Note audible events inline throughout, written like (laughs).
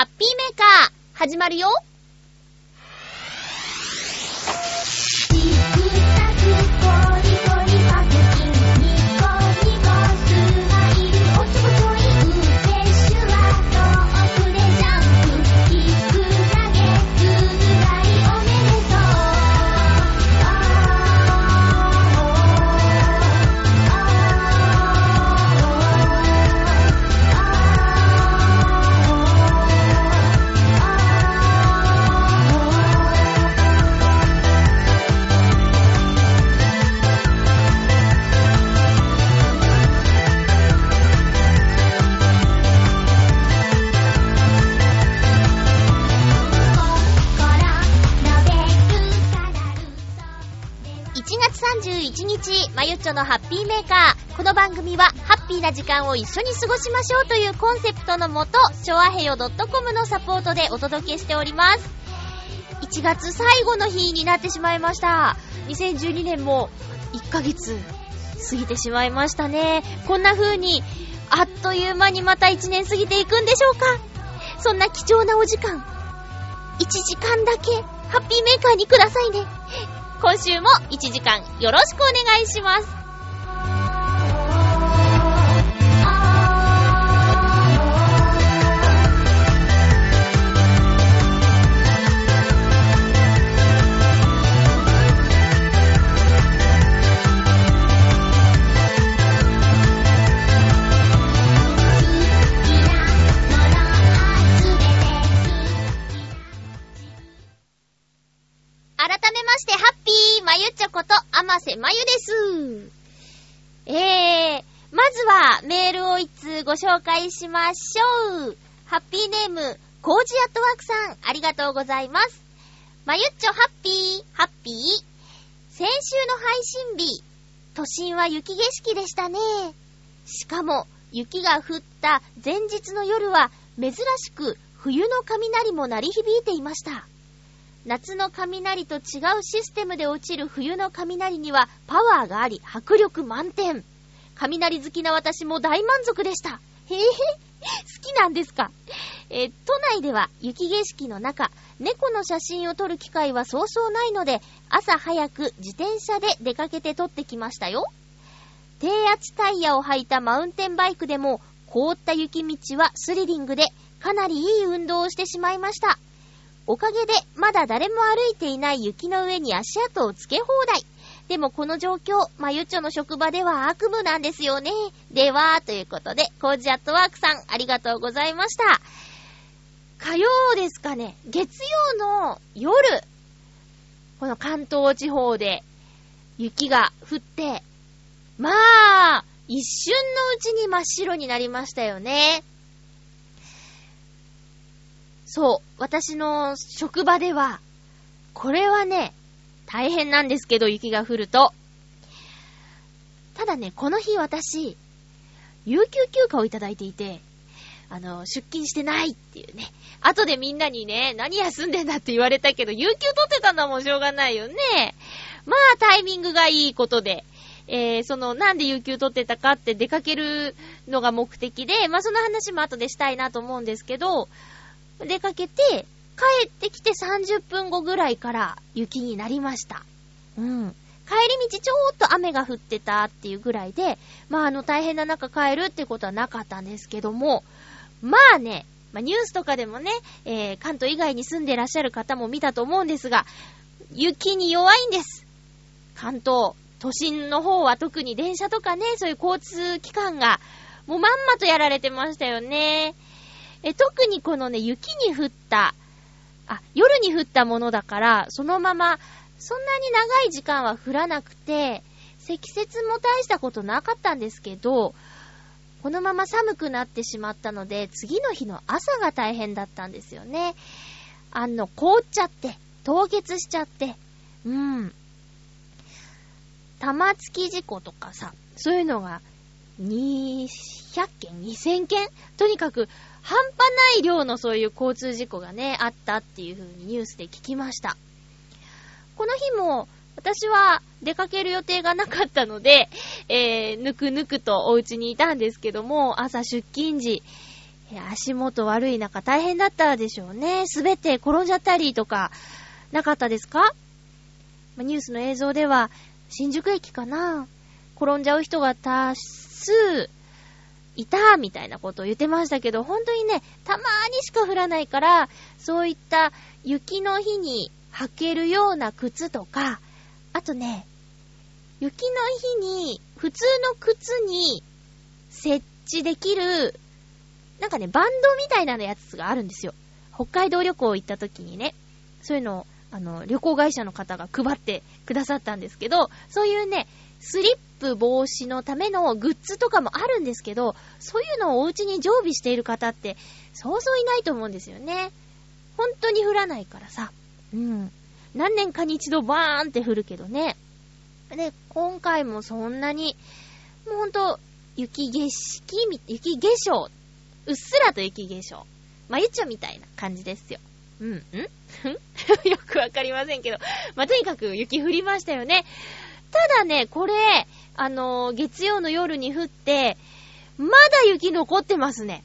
ハッピーメーカー、始まるよ。まゆっちょのハッピーメーカー。この番組は、ハッピーな時間を一緒に過ごしましょうというコンセプトのもと、ちょあへよ .com のサポートでお届けしております。1月最後の日になってしまいました。2012年も1ヶ月過ぎてしまいましたね。こんな風に、あっという間にまた1年過ぎていくんでしょうかそんな貴重なお時間、1時間だけ、ハッピーメーカーにくださいね。今週も1時間よろしくお願いします。ょこと、あませまゆです。えー、まずはメールを一通ご紹介しましょう。ハッピーネーム、コージアットワークさん、ありがとうございます。まゆっちょハッピー、ハッピー。先週の配信日、都心は雪景色でしたね。しかも、雪が降った前日の夜は、珍しく冬の雷も鳴り響いていました。夏の雷と違うシステムで落ちる冬の雷にはパワーがあり迫力満点。雷好きな私も大満足でした。へへへ、好きなんですか？えー都内では雪景色の中、猫の写真を撮る機会はそうそうないので、朝早く自転車で出かけて撮ってきましたよ。低圧タイヤを履いたマウンテンバイクでも、凍った雪道はスリリングで、かなりいい運動をしてしまいました。おかげで、まだ誰も歩いていない雪の上に足跡をつけ放題。でもこの状況、まゆっちょの職場では悪夢なんですよね。では、ということで、コージアットワークさん、ありがとうございました。火曜ですかね、月曜の夜、この関東地方で雪が降って、まあ、一瞬のうちに真っ白になりましたよね。そう、私の職場では、これはね、大変なんですけど、雪が降ると。ただね、この日私、有給休暇をいただいていて、あの、出勤してないっていうね。後でみんなにね、何休んでんだって言われたけど、有給取ってたのはもうしょうがないよね。まあ、タイミングがいいことで、えー、その、なんで有給取ってたかって出かけるのが目的で、まあ、その話も後でしたいなと思うんですけど、出かけて、帰ってきて30分後ぐらいから雪になりました。うん。帰り道ちょーっと雨が降ってたっていうぐらいで、まああの大変な中帰るってことはなかったんですけども、まあね、まあニュースとかでもね、えー、関東以外に住んでらっしゃる方も見たと思うんですが、雪に弱いんです。関東、都心の方は特に電車とかね、そういう交通機関が、もうまんまとやられてましたよね。え、特にこのね、雪に降った、あ、夜に降ったものだから、そのまま、そんなに長い時間は降らなくて、積雪も大したことなかったんですけど、このまま寒くなってしまったので、次の日の朝が大変だったんですよね。あの、凍っちゃって、凍結しちゃって、うん。玉突き事故とかさ、そういうのが、200件 ?2000 件とにかく、半端ない量のそういう交通事故がね、あったっていう風にニュースで聞きました。この日も、私は出かける予定がなかったので、(laughs) えー、ぬくぬくとお家にいたんですけども、朝出勤時、足元悪い中大変だったでしょうね。滑って転んじゃったりとか、なかったですか？ニュースの映像では、新宿駅かな転んじゃう人が多数いた、みたいなことを言ってましたけど、本当にね、たまーにしか降らないから、そういった雪の日に履けるような靴とか、あとね、雪の日に、普通の靴に設置できる、なんかね、バンドみたいなやつがあるんですよ。北海道旅行行った時にね、そういうのを、あの、旅行会社の方が配ってくださったんですけど、そういうね、スリップ防止のためのグッズとかもあるんですけど、そういうのをお家に常備している方って、そうそういないと思うんですよね。本当に降らないからさ。うん。何年かに一度バーンって降るけどね。で、今回もそんなに、もうほんと、雪景色、雪化粧、うっすらと雪化粧。まゆちょみたいな感じですよ。うん、ん (laughs) よくわかりませんけど。まあ、とにかく雪降りましたよね。ただね、これ、あのー、月曜の夜に降って、まだ雪残ってますね。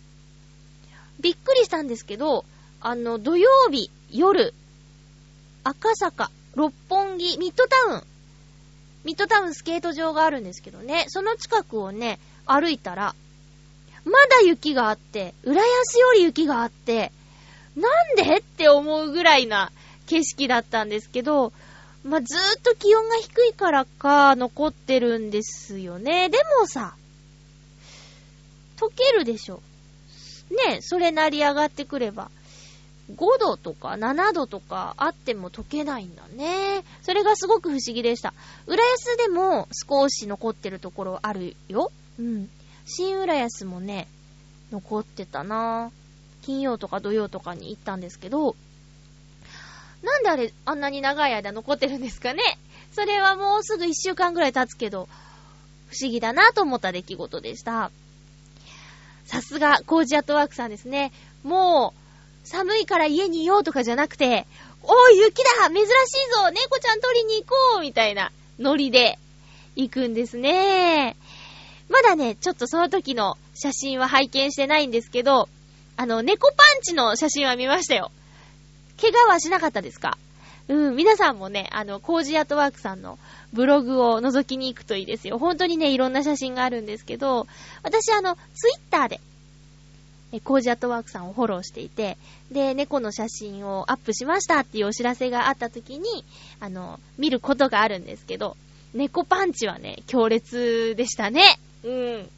びっくりしたんですけど、あの、土曜日、夜、赤坂、六本木、ミッドタウン、ミッドタウンスケート場があるんですけどね、その近くをね、歩いたら、まだ雪があって、浦安より雪があって、なんで？って思うぐらいな景色だったんですけど、まあ、ずーっと気温が低いからか、残ってるんですよね。でもさ、溶けるでしょ。ね、それなり上がってくれば。5度とか7度とかあっても溶けないんだね。それがすごく不思議でした。浦安でも少し残ってるところあるよ。うん。新浦安もね、残ってたな金曜とか土曜とかに行ったんですけど、なんであれ、あんなに長い間残ってるんですかねそれはもうすぐ一週間ぐらい経つけど、不思議だなと思った出来事でした。さすが、コージアットワークさんですね。もう、寒いから家にいようとかじゃなくて、おい、雪だ珍しいぞ猫ちゃん取りに行こうみたいなノリで行くんですね。まだね、ちょっとその時の写真は拝見してないんですけど、あの、猫パンチの写真は見ましたよ。怪我はしなかったですか？うん、皆さんもね、あの、コージアートワークさんのブログを覗きに行くといいですよ。本当にね、いろんな写真があるんですけど、私あの、ツイッターで、コージアットワークさんをフォローしていて、で、猫の写真をアップしましたっていうお知らせがあった時に、あの、見ることがあるんですけど、猫パンチはね、強烈でしたね。うん。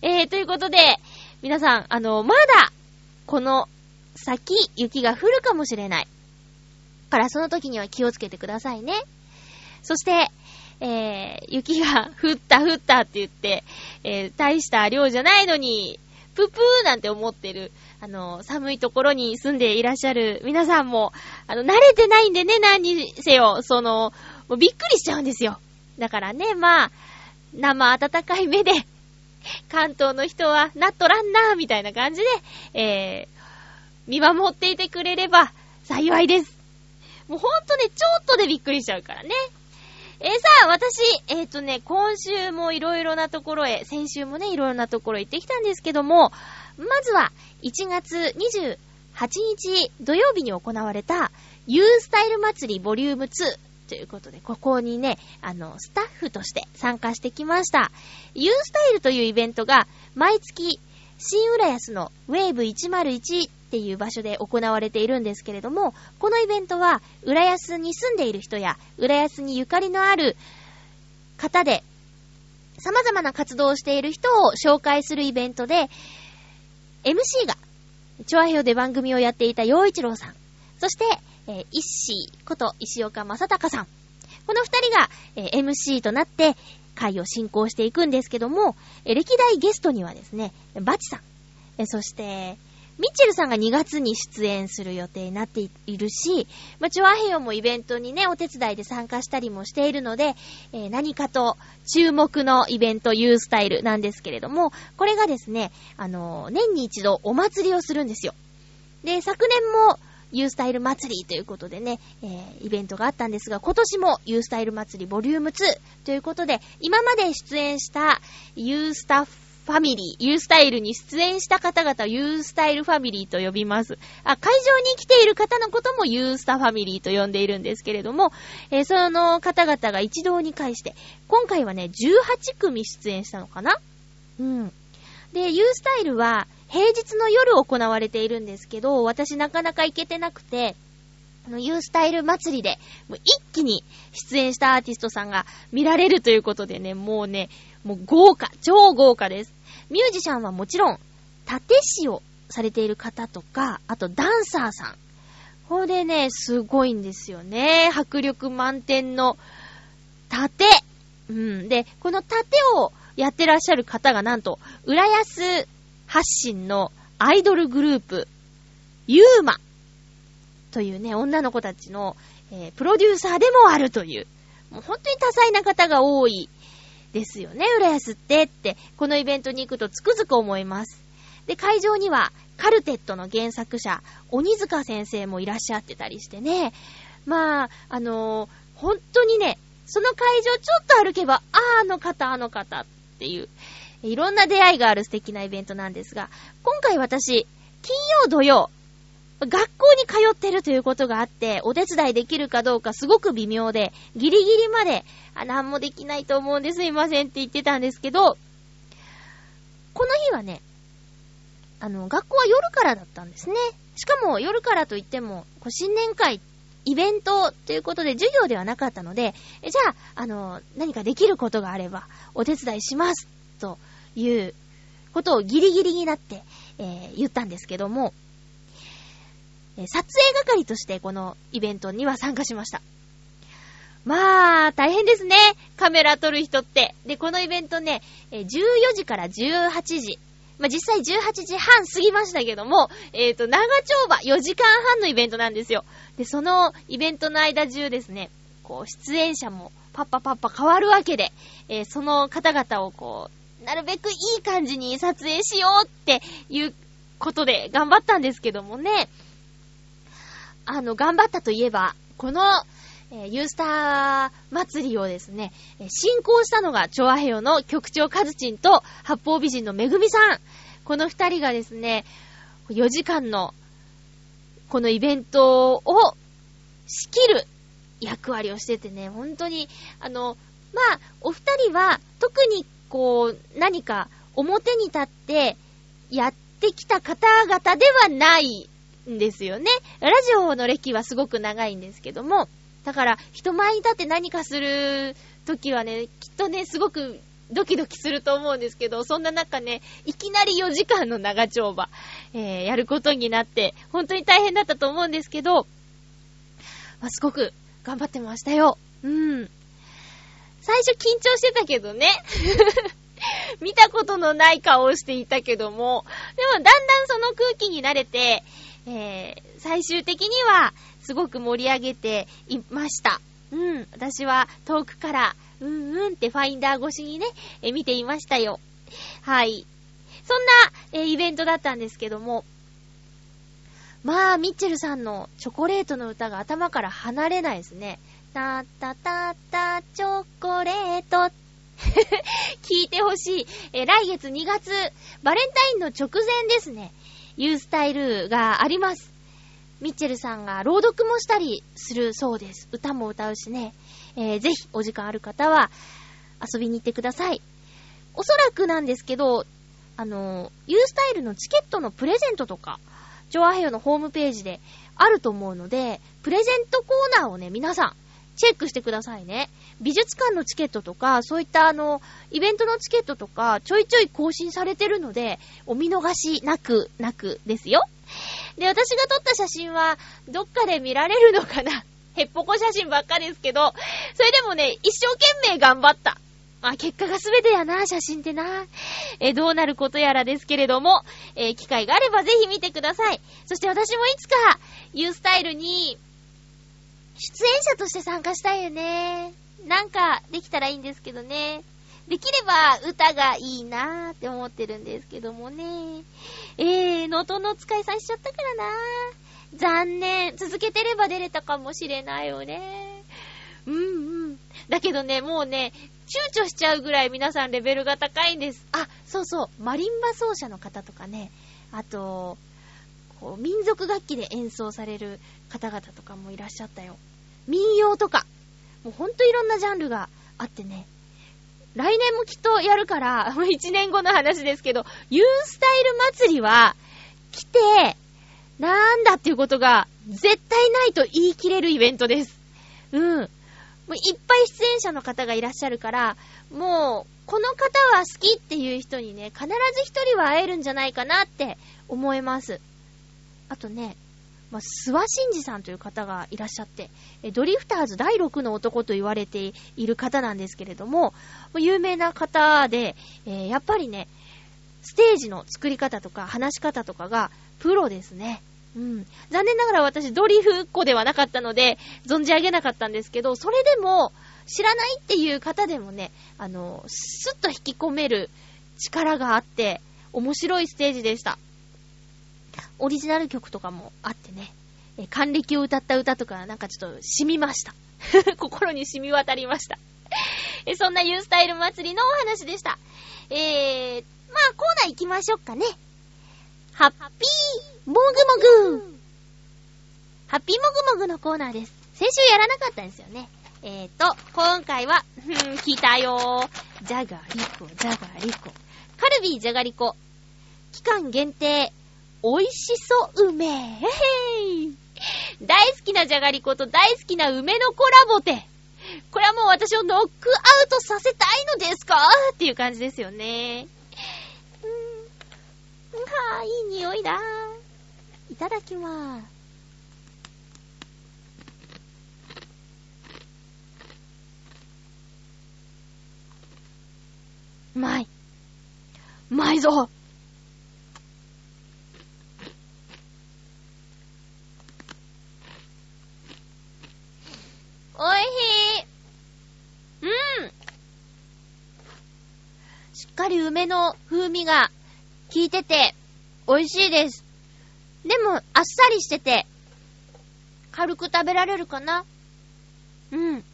えー、ということで、皆さん、あの、まだ、この先、雪が降るかもしれない。からその時には気をつけてくださいね。そして、えー、雪が降った降ったって言って、えー、大した量じゃないのに、ぷぷーなんて思ってる、あの、寒いところに住んでいらっしゃる皆さんも、あの、慣れてないんでね、何にせよ、その、もうびっくりしちゃうんですよ。だからね、まあ、生温かい目で、関東の人はなっとらんなみたいな感じで、えー、見守っていてくれれば幸いです。もうほんとね、ちょっとでびっくりしちゃうからね。えー、さあ、私、えっ、ー、とね、今週もいろいろなところへ、先週もね、いろいろなところ行ってきたんですけども、まずは、1月28日土曜日に行われた、ユースタイル祭りボリューム2ということで、ここにね、あの、スタッフとして参加してきました。ユースタイルというイベントが、毎月、新浦安のウェーブ101っていう場所で行われているんですけれども、このイベントは、浦安に住んでいる人や、浦安にゆかりのある方で、様々な活動をしている人を紹介するイベントで、MC が、チョアヘヨで番組をやっていた陽一郎さん、そして、えー、石こと石岡正隆さん。この二人が、えー、MC となって、会を進行していくんですけども、え、歴代ゲストにはですね、バチさん、え、そして、ミッチェルさんが2月に出演する予定になっているし、まあ、チョアヘヨもイベントにね、お手伝いで参加したりもしているので、えー、何かと注目のイベント、ユースタイルなんですけれども、これがですね、あのー、年に一度お祭りをするんですよ。で、昨年も、ユースタイル祭りということでね、えー、イベントがあったんですが、今年もユースタイル祭りボリューム2ということで、今まで出演したユースタファミリー、ユースタイルに出演した方々をユースタイルファミリーと呼びます。あ、会場に来ている方のこともユースタファミリーと呼んでいるんですけれども、えー、その方々が一堂に会して、今回はね、18組出演したのかな？うん。で、ユースタイルは平日の夜行われているんですけど、私なかなか行けてなくて、あの、ユースタイル祭りで、もう一気に出演したアーティストさんが見られるということでね、もうね、もう豪華、超豪華です。ミュージシャンはもちろん、盾師をされている方とか、あとダンサーさん。これね、すごいんですよね。迫力満点の盾。うん。で、この盾をやってらっしゃる方がなんと、浦安発信のアイドルグループ、ユーマというね、女の子たちの、えー、プロデューサーでもあるという、もう本当に多彩な方が多いですよね、浦安ってって、このイベントに行くとつくづく思います。で、会場には、カルテットの原作者、鬼塚先生もいらっしゃってたりしてね、まあ、あのー、本当にね、その会場ちょっと歩けば、ああの方、あの方っていう、いろんな出会いがある素敵なイベントなんですが、今回私、金曜土曜、学校に通ってるということがあって、お手伝いできるかどうかすごく微妙で、ギリギリまで、あ、なんもできないと思うんですいませんって言ってたんですけど、この日はね、あの、学校は夜からだったんですね。しかも夜からといっても、こう新年会っ、イベントということで授業ではなかったので、じゃあ、あの、何かできることがあれば、お手伝いします、ということをギリギリになって、えー、言ったんですけども、撮影係としてこのイベントには参加しました。まあ、大変ですね。カメラ撮る人って。で、このイベントね、14時から18時。まあ、実際18時半過ぎましたけども、えっ、ー、と、長丁場4時間半のイベントなんですよ。で、そのイベントの間中ですね、こう、出演者もパッパパッパ変わるわけで、えー、その方々をこう、なるべくいい感じに撮影しようっていうことで頑張ったんですけどもね、あの、頑張ったといえば、この、えー、ユースター祭りをですね、え、進行したのが、チョアヘヨの局長カズチンと、八方美人のめぐみさん。この二人がですね、4時間の、このイベントを仕切る役割をしててね、本当に、あの、まあ、お二人は、特にこう、何か表に立ってやってきた方々ではないんですよね。ラジオの歴はすごく長いんですけども、だから人前に立って何かする時はね、きっとね、すごくドキドキすると思うんですけど、そんな中ね、いきなり4時間の長丁場、えー、やることになって、本当に大変だったと思うんですけど、まあ、すごく頑張ってましたよ。うん。最初緊張してたけどね。(laughs) 見たことのない顔をしていたけども、でもだんだんその空気に慣れて、えー、最終的には、すごく盛り上げていました。うん。私は遠くから、うんうんってファインダー越しにね、え見ていましたよ。はい。そんな、えイベントだったんですけども、まあ、ミッチェルさんのチョコレートの歌が頭から離れないですね。たたたたチョコレート。(laughs) 聞いてほしい。え来月2月、バレンタインの直前ですね。ユースタイルがあります。ミッチェルさんが朗読もしたりするそうです。歌も歌うしね。えー、ぜひお時間ある方は遊びに行ってください。おそらくなんですけど、あの、ユースタイルのチケットのプレゼントとか、ジョアヘヨのホームページであると思うので、プレゼントコーナーをね、皆さん、チェックしてくださいね。美術館のチケットとか、そういったあの、イベントのチケットとか、ちょいちょい更新されてるので、お見逃しなく、なくですよ。で、私が撮った写真は、どっかで見られるのかな？(laughs) へっぽこ写真ばっかですけど、それでもね、一生懸命頑張った。まあ、結果が全てやな、写真ってな。えどうなることやらですけれども、え、機会があればぜひ見てください。そして私もいつか、ユースタイルに、出演者として参加したいよね。なんか、できたらいいんですけどね。できれば歌がいいなーって思ってるんですけどもね。えー、ノートの使いさんしちゃったからなー。残念。続けてれば出れたかもしれないよね。うんうん。だけどね、もうね、躊躇しちゃうぐらい皆さんレベルが高いんです。あ、そうそう、マリンバ奏者の方とかね、あと、こう、民族楽器で演奏される方々とかもいらっしゃったよ。民謡とか、もうほんといろんなジャンルがあってね、来年もきっとやるから、もう1年後の話ですけど、ユースタイル祭りは、来て、なんだっていうことが、絶対ないと言い切れるイベントです。うん。もういっぱい出演者の方がいらっしゃるから、もう、この方は好きっていう人にね、必ず一人は会えるんじゃないかなって思います。あとね、まあ、諏訪真二さんという方がいらっしゃって、ドリフターズ第6の男と言われている方なんですけれども、有名な方で、えー、やっぱりね、ステージの作り方とか話し方とかがプロですね。うん。残念ながら私ドリフっ子ではなかったので、存じ上げなかったんですけど、それでも、知らないっていう方でもね、あの、スッと引き込める力があって、面白いステージでした。オリジナル曲とかもあってね、え、還暦を歌った歌とかなんかちょっと染みました。(laughs) 心に染み渡りました。(laughs) え、そんなユースタイル祭りのお話でした。えー、まあコーナー行きましょうかね。ハッピーもぐもぐハッピーもぐもぐのコーナーです。先週やらなかったんですよね。えーと、今回は、ふん、聞いたよー。じゃがりこ、じゃがりこ。カルビーじゃがりこ。期間限定、美味しそう梅。へへい。大好きなじゃがりこと大好きな梅のコラボて。これはもう私をノックアウトさせたいのですか？っていう感じですよね。うん。はぁ、いい匂いだ。いただきまーす。うまい。うまいぞおいしい。うん。しっかり梅の風味が効いてて、美味しいです。でも、あっさりしてて、軽く食べられるかな？うん。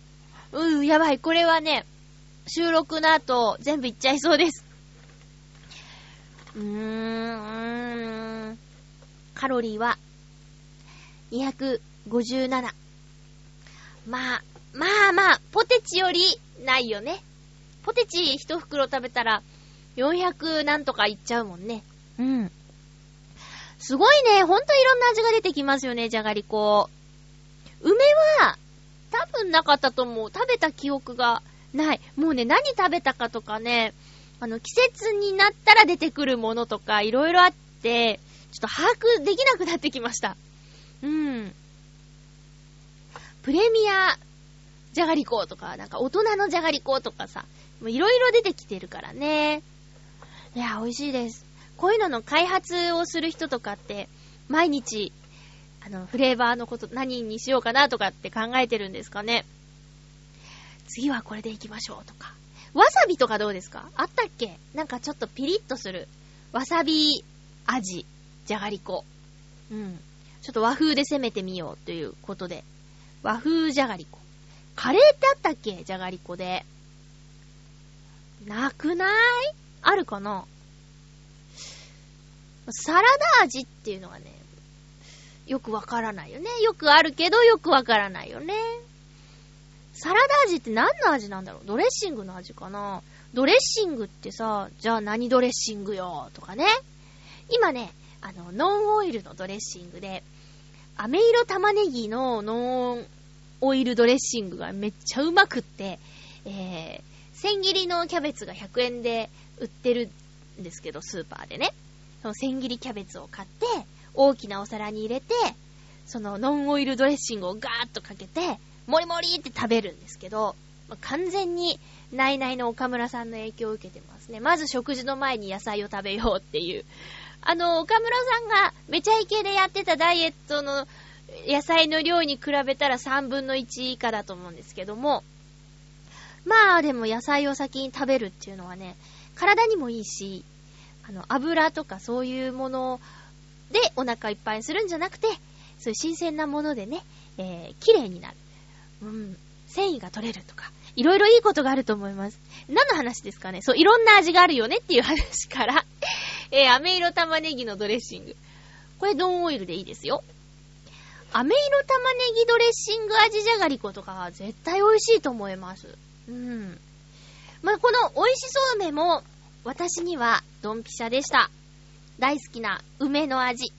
うん、やばい。これはね、収録の後、全部いっちゃいそうです。うーん。カロリーは、257。まあ、まあまあ、ポテチよりないよね。ポテチ一袋食べたら、400なんとかいっちゃうもんね。うん。すごいね。ほんといろんな味が出てきますよね、じゃがりこ。梅は、多分なかったと思う。食べた記憶がない。もうね、何食べたかとかね、あの、季節になったら出てくるものとか、いろいろあって、ちょっと把握できなくなってきました。うん。プレミアじゃがりことか、なんか大人のじゃがりことかさ、もういろいろ出てきてるからね。いや、美味しいです。こういうのの開発をする人とかって、毎日、あの、フレーバーのこと何にしようかなとかって考えてるんですかね。次はこれでいきましょうとか。わさびとかどうですか？あったっけ？なんかちょっとピリッとする。わさび味、じゃがりこ。うん。ちょっと和風で攻めてみようということで。和風じゃがりこ。カレーってあったっけ？じゃがりこで。なくない？あるかな？サラダ味っていうのはね、よくわからないよね。よくあるけどよくわからないよね。サラダ味って何の味なんだろう？ドレッシングの味かな？ドレッシングってさ、じゃあ何ドレッシングよとかね。今ね、あの、ノンオイルのドレッシングで、飴色玉ねぎのノンオイルドレッシングがめっちゃうまくって、えー、千切りのキャベツが100円で売ってるんですけど、スーパーでね。その千切りキャベツを買って、大きなお皿に入れて、そのノンオイルドレッシングをガーッとかけて、もりもりって食べるんですけど、まあ、完全に、ナイナイの岡村さんの影響を受けてますね。まず食事の前に野菜を食べようっていう。あの、岡村さんがめちゃイケでやってたダイエットの野菜の量に比べたら3分の1以下だと思うんですけども、まあでも野菜を先に食べるっていうのはね、体にもいいし、あの、油とかそういうものでお腹いっぱいにするんじゃなくて、そういう新鮮なものでね、えー、綺麗になる。うん、繊維が取れるとか、いろいろいいことがあると思います。何の話ですかねそう、いろんな味があるよねっていう話から (laughs) えー、飴色玉ねぎのドレッシング。これドンオイルでいいですよ。飴色玉ねぎドレッシング味じゃがりことか絶対美味しいと思います。うん。まあ、この美味しそうめも私にはドンピシャでした。大好きな梅の味。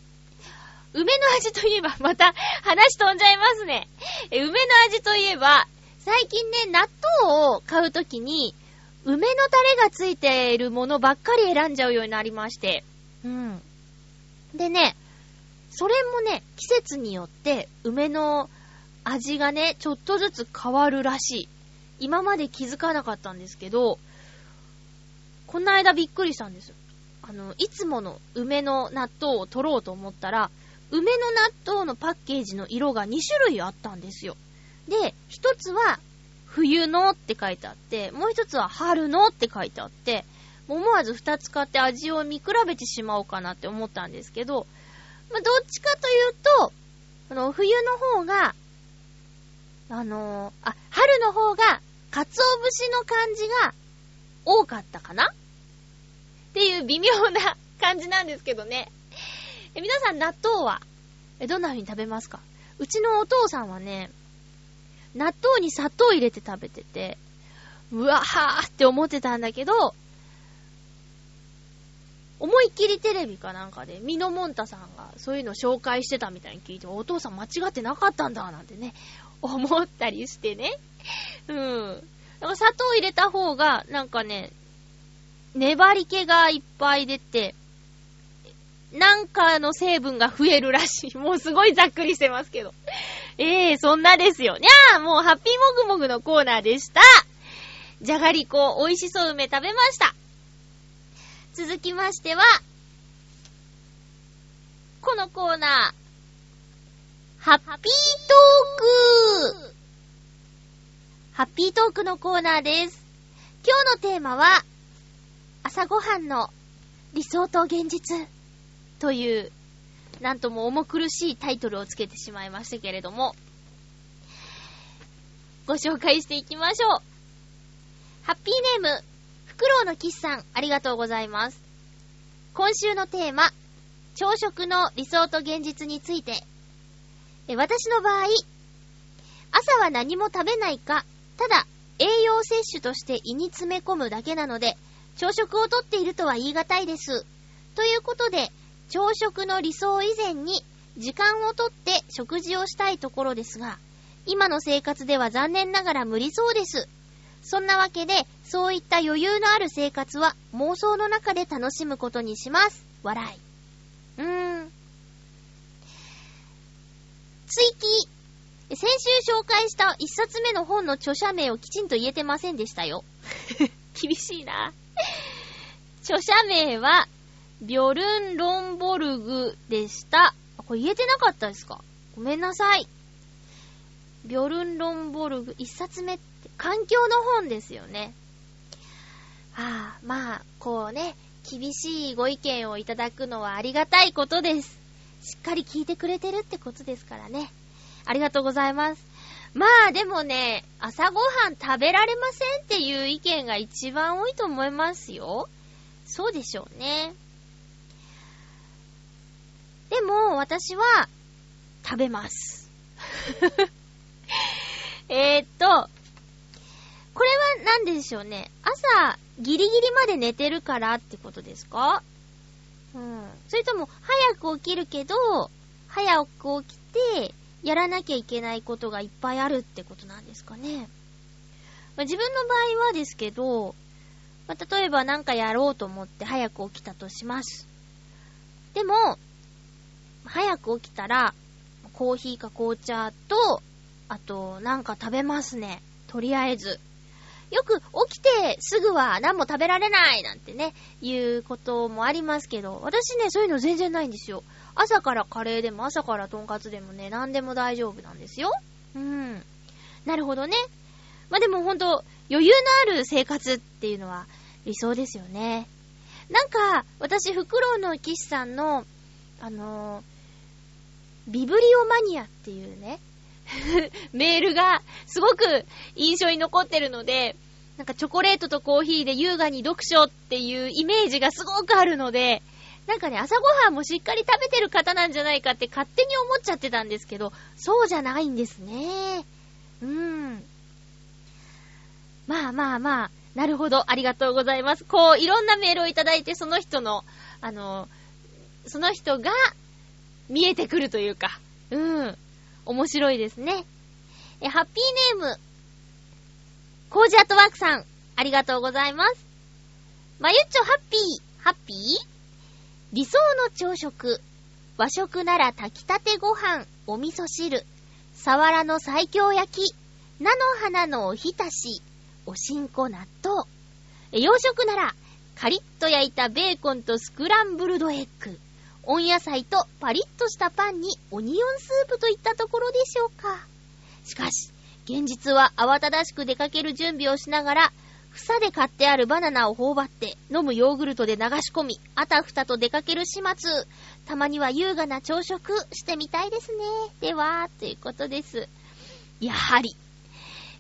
梅の味といえば、また話飛んじゃいますね。梅の味といえば、最近ね、納豆を買うときに、梅のタレがついているものばっかり選んじゃうようになりまして。うん。でね、それもね、季節によって梅の味がね、ちょっとずつ変わるらしい。今まで気づかなかったんですけど、この間びっくりしたんです。あの、いつもの梅の納豆を取ろうと思ったら、梅の納豆のパッケージの色が2種類あったんですよ。で、一つは冬のって書いてあって、もう一つは春のって書いてあって、思わず二つ買って味を見比べてしまおうかなって思ったんですけど、まあ、どっちかというと、あの、冬の方が、あのー、あ、春の方が、鰹節の感じが多かったかな？っていう微妙な感じなんですけどね。え皆さん納豆は、え、どんな風に食べますか？うちのお父さんはね、納豆に砂糖入れて食べてて、うわはーって思ってたんだけど、思いっきりテレビかなんかで、ミノモンタさんがそういうの紹介してたみたいに聞いて、お父さん間違ってなかったんだ、なんてね、思ったりしてね。うん。だか砂糖入れた方が、なんかね、粘り気がいっぱい出て、なんかの成分が増えるらしい。(laughs) もうすごいざっくりしてますけど。ええー、そんなですよ。にゃーもうハッピーもぐもぐのコーナーでした。じゃがりこ、美味しそう梅食べました。続きましては、このコーナー、ハッピートークハッピートークのコーナーです。今日のテーマは、朝ごはんの理想と現実。という、なんとも重苦しいタイトルをつけてしまいましたけれども、ご紹介していきましょう。ハッピーネーム、フクロウのキスさん、ありがとうございます。今週のテーマ、朝食の理想と現実について。私の場合、朝は何も食べないか、ただ栄養摂取として胃に詰め込むだけなので、朝食をとっているとは言い難いです。ということで、朝食の理想以前に時間をとって食事をしたいところですが、今の生活では残念ながら無理そうです。そんなわけで、そういった余裕のある生活は妄想の中で楽しむことにします。笑い。うーん。追記。先週紹介した一冊目の本の著者名をきちんと言えてませんでしたよ。(laughs) 厳しいな。著者名は、ビョルン・ロンボルグでした。これ言えてなかったですか？ごめんなさい。ビョルン・ロンボルグ、一冊目って環境の本ですよね。ああ、まあ、こうね、厳しいご意見をいただくのはありがたいことです。しっかり聞いてくれてるってことですからね。ありがとうございます。まあでもね、朝ごはん食べられませんっていう意見が一番多いと思いますよ。そうでしょうね。でも、私は、食べます。(laughs) えっと、これは何でしょうね。朝、ギリギリまで寝てるからってことですか？うん。それとも、早く起きるけど、早く起きて、やらなきゃいけないことがいっぱいあるってことなんですかね。まあ、自分の場合はですけど、まあ、例えば何かやろうと思って早く起きたとします。でも、早く起きたら、コーヒーか紅茶と、あと、なんか食べますね。とりあえず。よく起きてすぐは何も食べられないなんてね、いうこともありますけど、私ね、そういうの全然ないんですよ。朝からカレーでも朝からトンカツでもね、何でも大丈夫なんですよ。うん。なるほどね。まあ、でもほんと、余裕のある生活っていうのは理想ですよね。なんか、私、フクロウの騎士さんの、あのー、ビブリオマニアっていうね、(laughs) メールがすごく印象に残ってるので、なんかチョコレートとコーヒーで優雅に読書っていうイメージがすごくあるので、なんかね、朝ごはんもしっかり食べてる方なんじゃないかって勝手に思っちゃってたんですけど、そうじゃないんですね。うーん。まあまあまあ、なるほど、ありがとうございます。こう、いろんなメールをいただいて、その人の、あの、その人が見えてくるというか、うん。面白いですね。え、ハッピーネーム、コージアットワークさん、ありがとうございます。まゆっちょハッピー、ハッピー？理想の朝食。和食なら炊きたてご飯、お味噌汁、さわらの最強焼き、菜の花のおひたし、おしんこ納豆。洋食なら、カリッと焼いたベーコンとスクランブルドエッグ。温野菜とパリッとしたパンにオニオンスープといったところでしょうか。しかし、現実は慌ただしく出かける準備をしながら、房で買ってあるバナナを頬張って飲むヨーグルトで流し込み、あたふたと出かける始末。たまには優雅な朝食してみたいですね。では、ということです。やはり、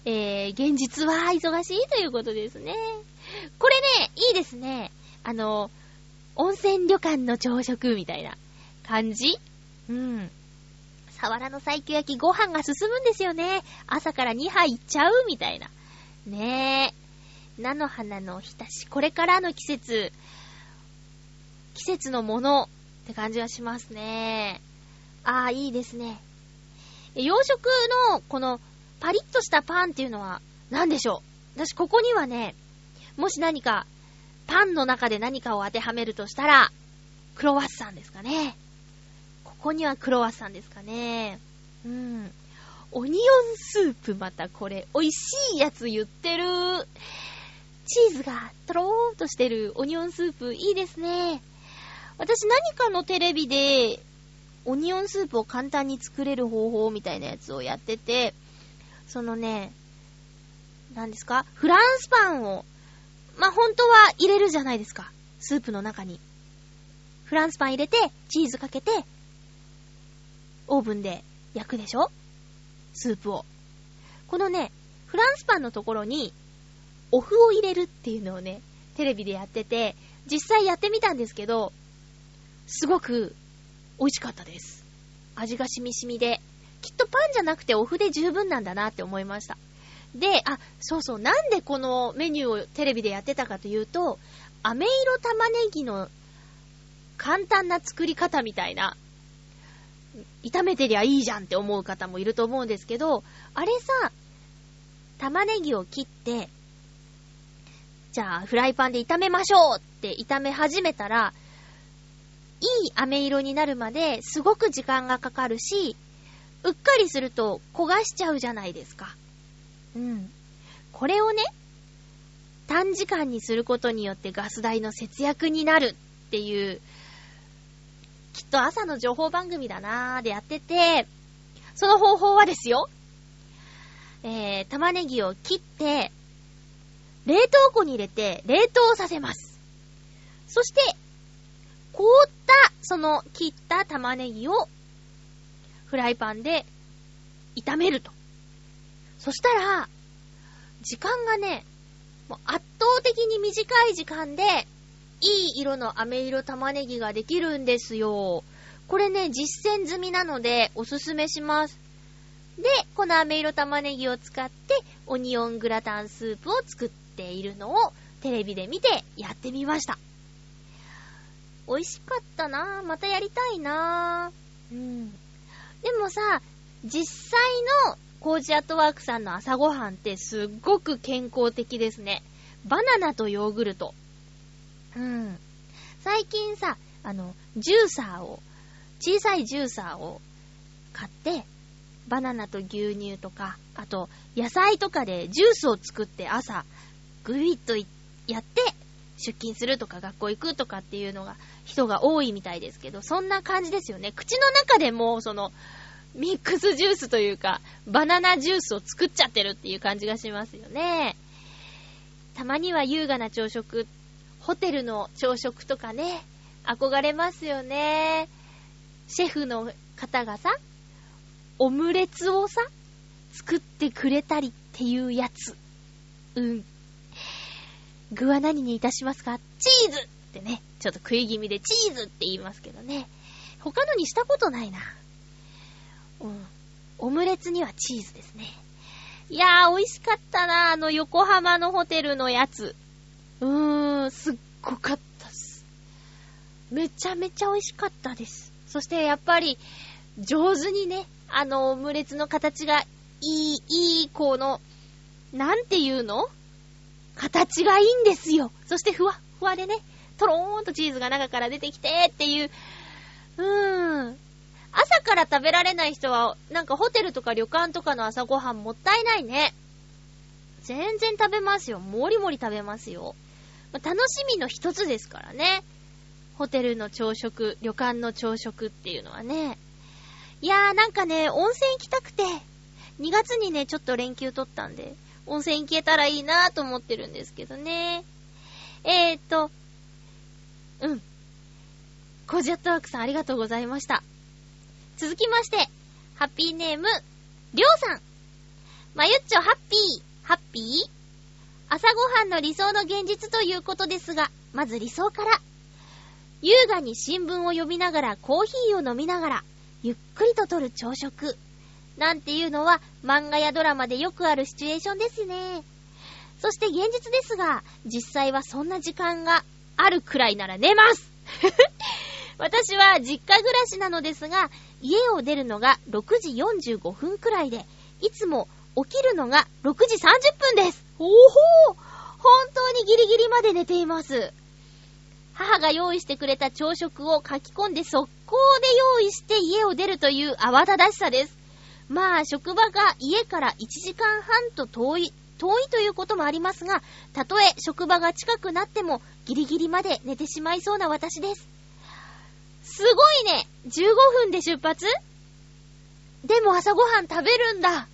えー、現実は忙しいということですね。これね、いいですね。あの、温泉旅館の朝食みたいな感じ？うん。サワラの最強焼きご飯が進むんですよね。朝から2杯いっちゃうみたいな。ねえ。菜の花のひたし。これからの季節、季節のものって感じがしますね。ああ、いいですね。洋食のこのパリッとしたパンっていうのは何でしょう？私ここにはね、もし何かパンの中で何かを当てはめるとしたら、クロワッサンですかね。ここにはクロワッサンですかね。うん。オニオンスープまたこれ、美味しいやつ言ってる。チーズがとろーんとしてるオニオンスープいいですね。私何かのテレビで、オニオンスープを簡単に作れる方法みたいなやつをやってて、そのね、何ですか？フランスパンをまあ、本当は入れるじゃないですか。スープの中に。フランスパン入れて、チーズかけて、オーブンで焼くでしょ？スープを。このね、フランスパンのところに、お麩を入れるっていうのをね、テレビでやってて、実際やってみたんですけど、すごく美味しかったです。味がしみしみで。きっとパンじゃなくてお麩で十分なんだなって思いました。で、あ、そうそう、なんでこのメニューをテレビでやってたかというと、飴色玉ねぎの簡単な作り方みたいな、炒めてりゃいいじゃんって思う方もいると思うんですけど、あれさ、玉ねぎを切って、じゃあフライパンで炒めましょうって炒め始めたら、いい飴色になるまですごく時間がかかるし、うっかりすると焦がしちゃうじゃないですか。うん。これをね、短時間にすることによってガス代の節約になるっていう、きっと朝の情報番組だなーでやってて、その方法はですよ、えー、玉ねぎを切って、冷凍庫に入れて冷凍させます。そして、凍った、その切った玉ねぎを、フライパンで炒めると。そしたら、時間がね、もう圧倒的に短い時間で、いい色の飴色玉ねぎができるんですよ。これね、実践済みなので、おすすめします。で、この飴色玉ねぎを使って、オニオングラタンスープを作っているのを、テレビで見てやってみました。美味しかったなぁ。またやりたいなぁ。うん。でもさ、実際のコージアットワークさんの朝ごはんってすっごく健康的ですね。バナナとヨーグルト。うん。最近さ、あの、ジューサーを、小さいジューサーを買って、バナナと牛乳とか、あと、野菜とかでジュースを作って朝、ぐいっとやって、出勤するとか学校行くとかっていうのが、人が多いみたいですけど、そんな感じですよね。口の中でも、その、ミックスジュースというか、バナナジュースを作っちゃってるっていう感じがしますよね。たまには優雅な朝食、ホテルの朝食とかね、憧れますよね。シェフの方がさ、オムレツをさ、作ってくれたりっていうやつ。うん。具は何にいたしますか？チーズってね、ちょっと食い気味でチーズって言いますけどね。他のにしたことないな。うん。オムレツにはチーズですね。いやー、美味しかったな、あの横浜のホテルのやつ。うーん、すっごかったっす。めちゃめちゃ美味しかったです。そしてやっぱり、上手にね、あのオムレツの形がいい、いい、この、なんていうの？形がいいんですよ。そしてふわふわでね、とろーんとチーズが中から出てきてっていう、うーん。朝から食べられない人は、なんかホテルとか旅館とかの朝ごはんもったいないね。全然食べますよ。もりもり食べますよ。ま楽しみの一つですからね。ホテルの朝食、旅館の朝食っていうのはね。いやーなんかね、温泉行きたくて、2月にね、ちょっと連休取ったんで、温泉行けたらいいなーと思ってるんですけどね。えーと、うん。コジャットワークさんありがとうございました。続きまして、ハッピーネーム、りょうさん。まゆっちょハッピー、ハッピー？朝ごはんの理想の現実ということですが、まず理想から。優雅に新聞を読みながらコーヒーを飲みながら、ゆっくりととる朝食。なんていうのは漫画やドラマでよくあるシチュエーションですね。そして現実ですが、実際はそんな時間があるくらいなら寝ます (laughs) 私は実家暮らしなのですが、家を出るのが6時45分くらいで、いつも起きるのが6時30分です。おほー本当にギリギリまで寝ています。母が用意してくれた朝食を書き込んで速攻で用意して家を出るという慌ただしさです。まあ、職場が家から1時間半と遠い、遠いということもありますが、たとえ職場が近くなってもギリギリまで寝てしまいそうな私です。すごいね !15 分で出発？でも朝ごはん食べるんだ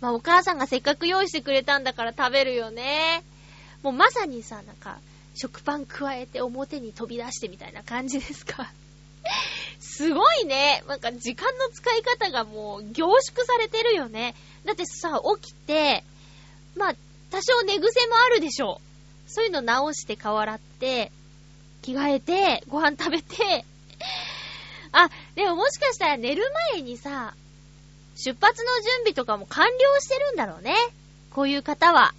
まあお母さんがせっかく用意してくれたんだから食べるよね。もうまさにさ、なんか、食パン加えて表に飛び出してみたいな感じですかすごいね。なんか時間の使い方がもう凝縮されてるよね。だってさ、起きて、まあ、多少寝癖もあるでしょう。そういうの直して顔洗って、着替えて、ご飯食べて、あ、でももしかしたら寝る前にさ、出発の準備とかも完了してるんだろうね。こういう方は。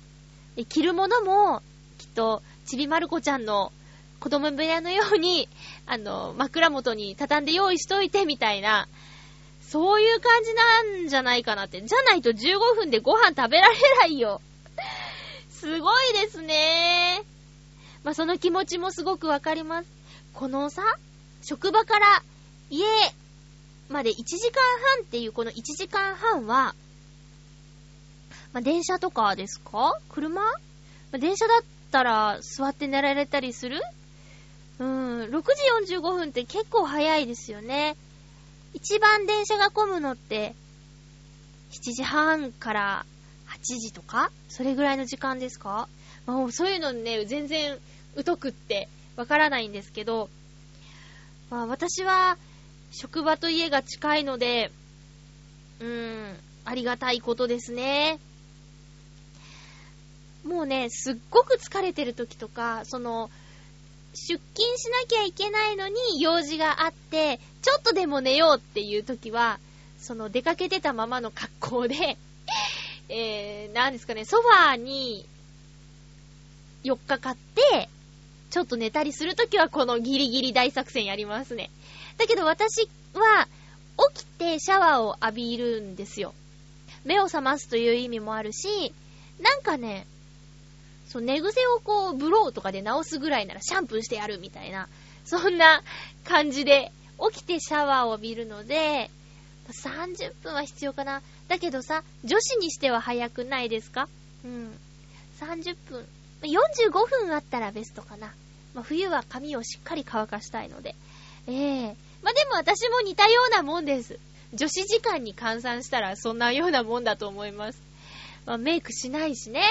着るものも、きっと、ちびまる子ちゃんの子供部屋のように、(laughs) あの、枕元に畳んで用意しといてみたいな、そういう感じなんじゃないかなって。じゃないと15分でご飯食べられないよ。(laughs) すごいですね。まあ、その気持ちもすごくわかります。このさ、職場から家まで1時間半っていうこの1時間半は、まあ、電車とかですか？車、まあ、電車だったら座って寝られたりする？うん、6時45分って結構早いですよね。一番電車が混むのって、7時半から8時とか？それぐらいの時間ですか？まあ、そういうのね、全然疎くってわからないんですけど、まあ、私は職場と家が近いので、うーん、ありがたいことですね。もうね、すっごく疲れてる時とか、その、出勤しなきゃいけないのに用事があって、ちょっとでも寝ようっていう時は、その出かけてたままの格好で、えー、なんですかね、ソファーに4日買って、ちょっと寝たりするときはこのギリギリ大作戦やりますね。だけど私は、起きてシャワーを浴びるんですよ。目を覚ますという意味もあるし、なんかね、そう、寝癖をこう、ブローとかで直すぐらいならシャンプーしてやるみたいな、そんな感じで、起きてシャワーを浴びるので、30分は必要かな。だけどさ、女子にしては早くないですか？うん。30分。45分あったらベストかな。まあ、冬は髪をしっかり乾かしたいので。ええー、まあ、でも私も似たようなもんです。女子時間に換算したらそんなようなもんだと思います。まあ、メイクしないしね。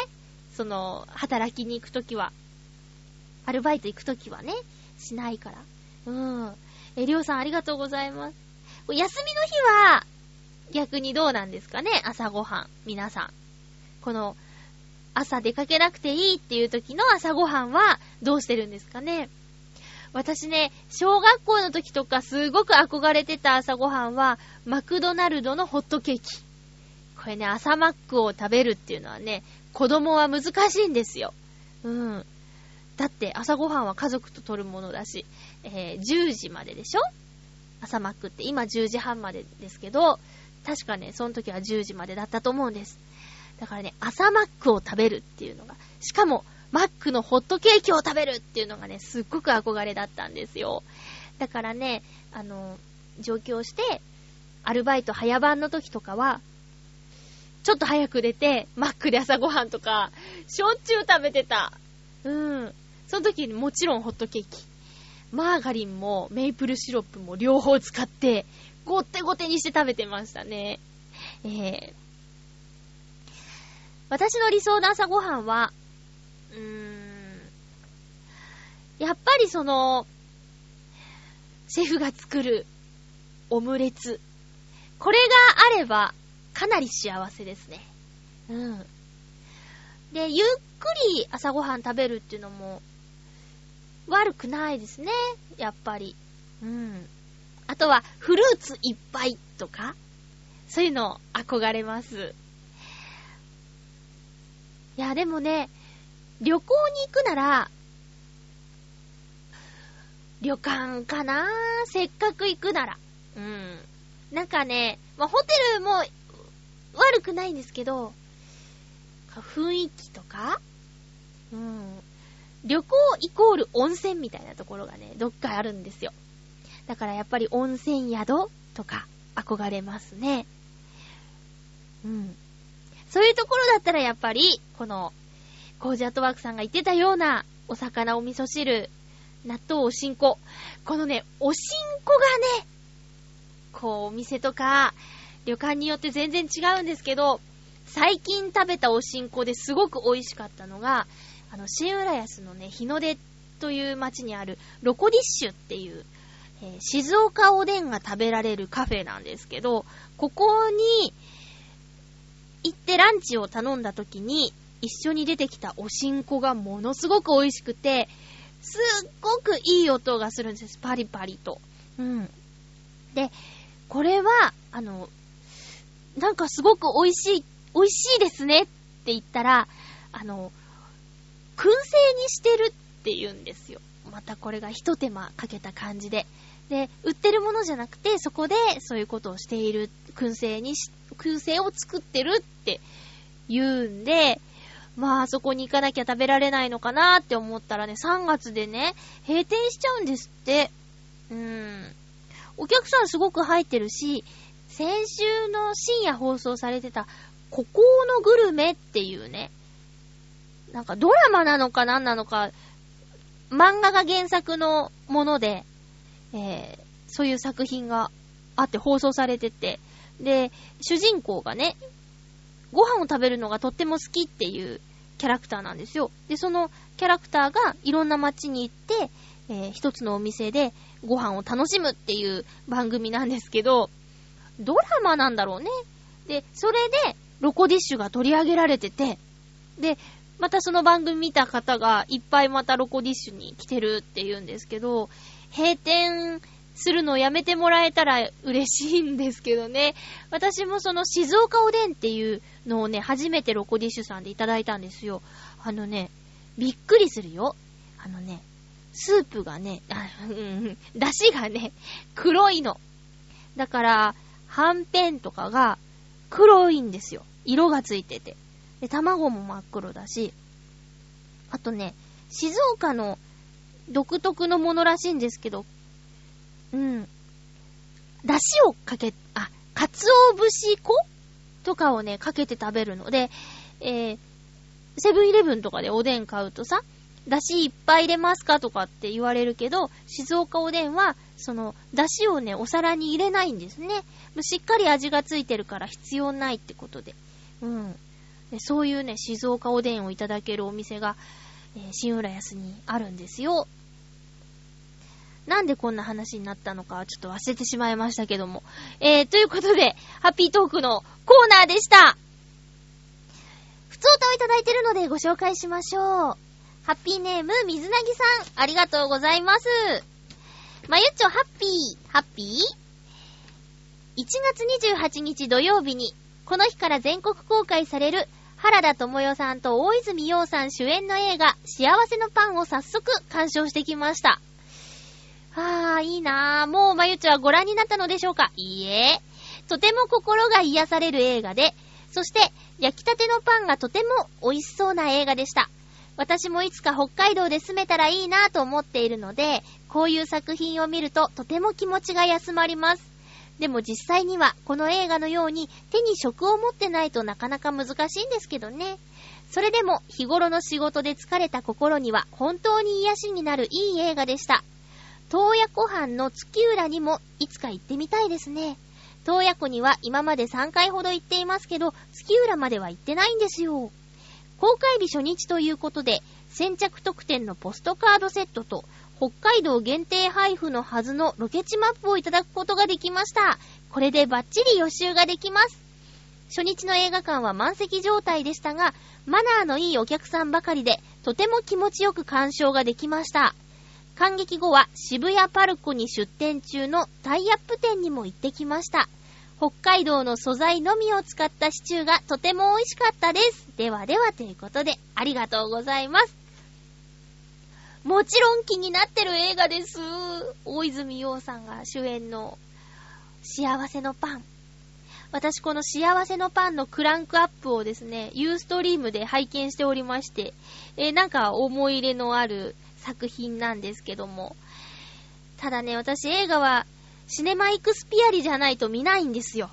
その、働きに行くときは。アルバイト行くときはね、しないから。うん。え、りょうさんありがとうございます。休みの日は、逆にどうなんですかね？朝ごはん。皆さん。この、朝出かけなくていいっていう時の朝ごはんはどうしてるんですかね私ね、小学校の時とかすごく憧れてた朝ごはんは、マクドナルドのホットケーキ。これね、朝マックを食べるっていうのはね、子供は難しいんですよ。うん。だって朝ごはんは家族と取るものだし、えー、10時まででしょ？朝マックって今10時半までですけど、確かね、その時は10時までだったと思うんです。だからね、朝マックを食べるっていうのが、しかも、マックのホットケーキを食べるっていうのがね、すっごく憧れだったんですよ。だからね、あの、上京して、アルバイト早番の時とかは、ちょっと早く出て、マックで朝ごはんとか、しょっちゅう食べてた。うん。その時にもちろんホットケーキ。マーガリンもメイプルシロップも両方使って、ごってごてにして食べてましたね。えー、私の理想の朝ごはんは、うーん、やっぱりその、シェフが作るオムレツ。これがあれば、かなり幸せですね。うん。で、ゆっくり朝ごはん食べるっていうのも、悪くないですね。やっぱり。うん。あとは、フルーツいっぱいとか、そういうの憧れます。いや、でもね、旅行に行くなら、旅館かなせっかく行くなら。うん。なんかね、まあ、ホテルも悪くないんですけど、雰囲気とか、うん。旅行イコール温泉みたいなところがね、どっかあるんですよ。だからやっぱり温泉宿とか憧れますね。うん。そういうところだったらやっぱり、この、コージアットワークさんが言ってたような、お魚お味噌汁、納豆おしんこ。このね、おしんこがね、こう、お店とか、旅館によって全然違うんですけど、最近食べたおしんこですごく美味しかったのが、あの、新浦安のね、日の出という町にある、ロコディッシュっていう、えー、静岡おでんが食べられるカフェなんですけど、ここに、行ってランチを頼んだ時に、一緒に出てきたおしんこがものすごく美味しくて、すっごくいい音がするんです。パリパリと。うん。で、これは、あの、なんかすごく美味しい、美味しいですねって言ったら、あの、燻製にしてるって言うんですよ。またこれが一手間かけた感じで。で、売ってるものじゃなくて、そこでそういうことをしている、燻製にし、燻製を作ってるって言うんで、まあ、そこに行かなきゃ食べられないのかなって思ったらね、3月でね、閉店しちゃうんですって。うーん。お客さんすごく入ってるし、先週の深夜放送されてた、孤高のグルメっていうね、なんかドラマなのか何なのか、漫画が原作のもので、えー、そういう作品があって放送されてて、で、主人公がね、ご飯を食べるのがとっても好きっていうキャラクターなんですよ。で、そのキャラクターがいろんな街に行って、えー、一つのお店でご飯を楽しむっていう番組なんですけど、ドラマなんだろうね。で、それで、ロコディッシュが取り上げられてて、で、またその番組見た方がいっぱいまたロコディッシュに来てるって言うんですけど、閉店するのをやめてもらえたら嬉しいんですけどね。私もその静岡おでんっていうのをね、初めてロコディッシュさんでいただいたんですよ。あのね、びっくりするよ。あのね、スープがね、だしがね、黒いの。だから、はんぺんとかが黒いんですよ。色がついてて。で、卵も真っ黒だし、あとね、静岡の独特のものらしいんですけど、うん。だしをかけ、あ、かつお節粉とかをね、かけて食べるので、えー、セブンイレブンとかでおでん買うとさ、だしいっぱい入れますかとかって言われるけど、静岡おでんは、その、だしをね、お皿に入れないんですね。しっかり味がついてるから必要ないってことで。うん。そういうね、静岡おでんをいただけるお店が、えー、新浦安にあるんですよ。なんでこんな話になったのかちょっと忘れてしまいましたけども。えー、ということで、ハッピートークのコーナーでした。普通歌をいただいてるのでご紹介しましょう。ハッピーネーム、水なぎさん、ありがとうございます。まゆっちょ、ハッピー、ハッピー ?1 月28日土曜日に、この日から全国公開される、原田智代さんと大泉洋さん主演の映画、幸せのパンを早速鑑賞してきました。ああ、いいなぁ。もうまゆちはご覧になったのでしょうか？いいえ。とても心が癒される映画で、そして焼きたてのパンがとても美味しそうな映画でした。私もいつか北海道で住めたらいいなぁと思っているので、こういう作品を見るととても気持ちが休まります。でも実際にはこの映画のように手に職を持ってないとなかなか難しいんですけどね。それでも日頃の仕事で疲れた心には本当に癒しになるいい映画でした。洞爺湖畔の月浦にもいつか行ってみたいですね。洞爺湖には今まで3回ほど行っていますけど、月浦までは行ってないんですよ。公開日初日ということで、先着特典のポストカードセットと、北海道限定配布のはずのロケ地マップをいただくことができました。これでバッチリ予習ができます。初日の映画館は満席状態でしたが、マナーのいいお客さんばかりで、とても気持ちよく鑑賞ができました。感激後は渋谷パルコに出店中のタイアップ店にも行ってきました。北海道の素材のみを使ったシチューがとても美味しかったです。ではではということで、ありがとうございます。もちろん気になってる映画です。大泉洋さんが主演の幸せのパン。私この幸せのパンのクランクアップをですね、ユーストリームで拝見しておりまして、えー、なんか思い入れのある作品なんですけども。ただね、私映画はシネマイクスピアリじゃないと見ないんですよ。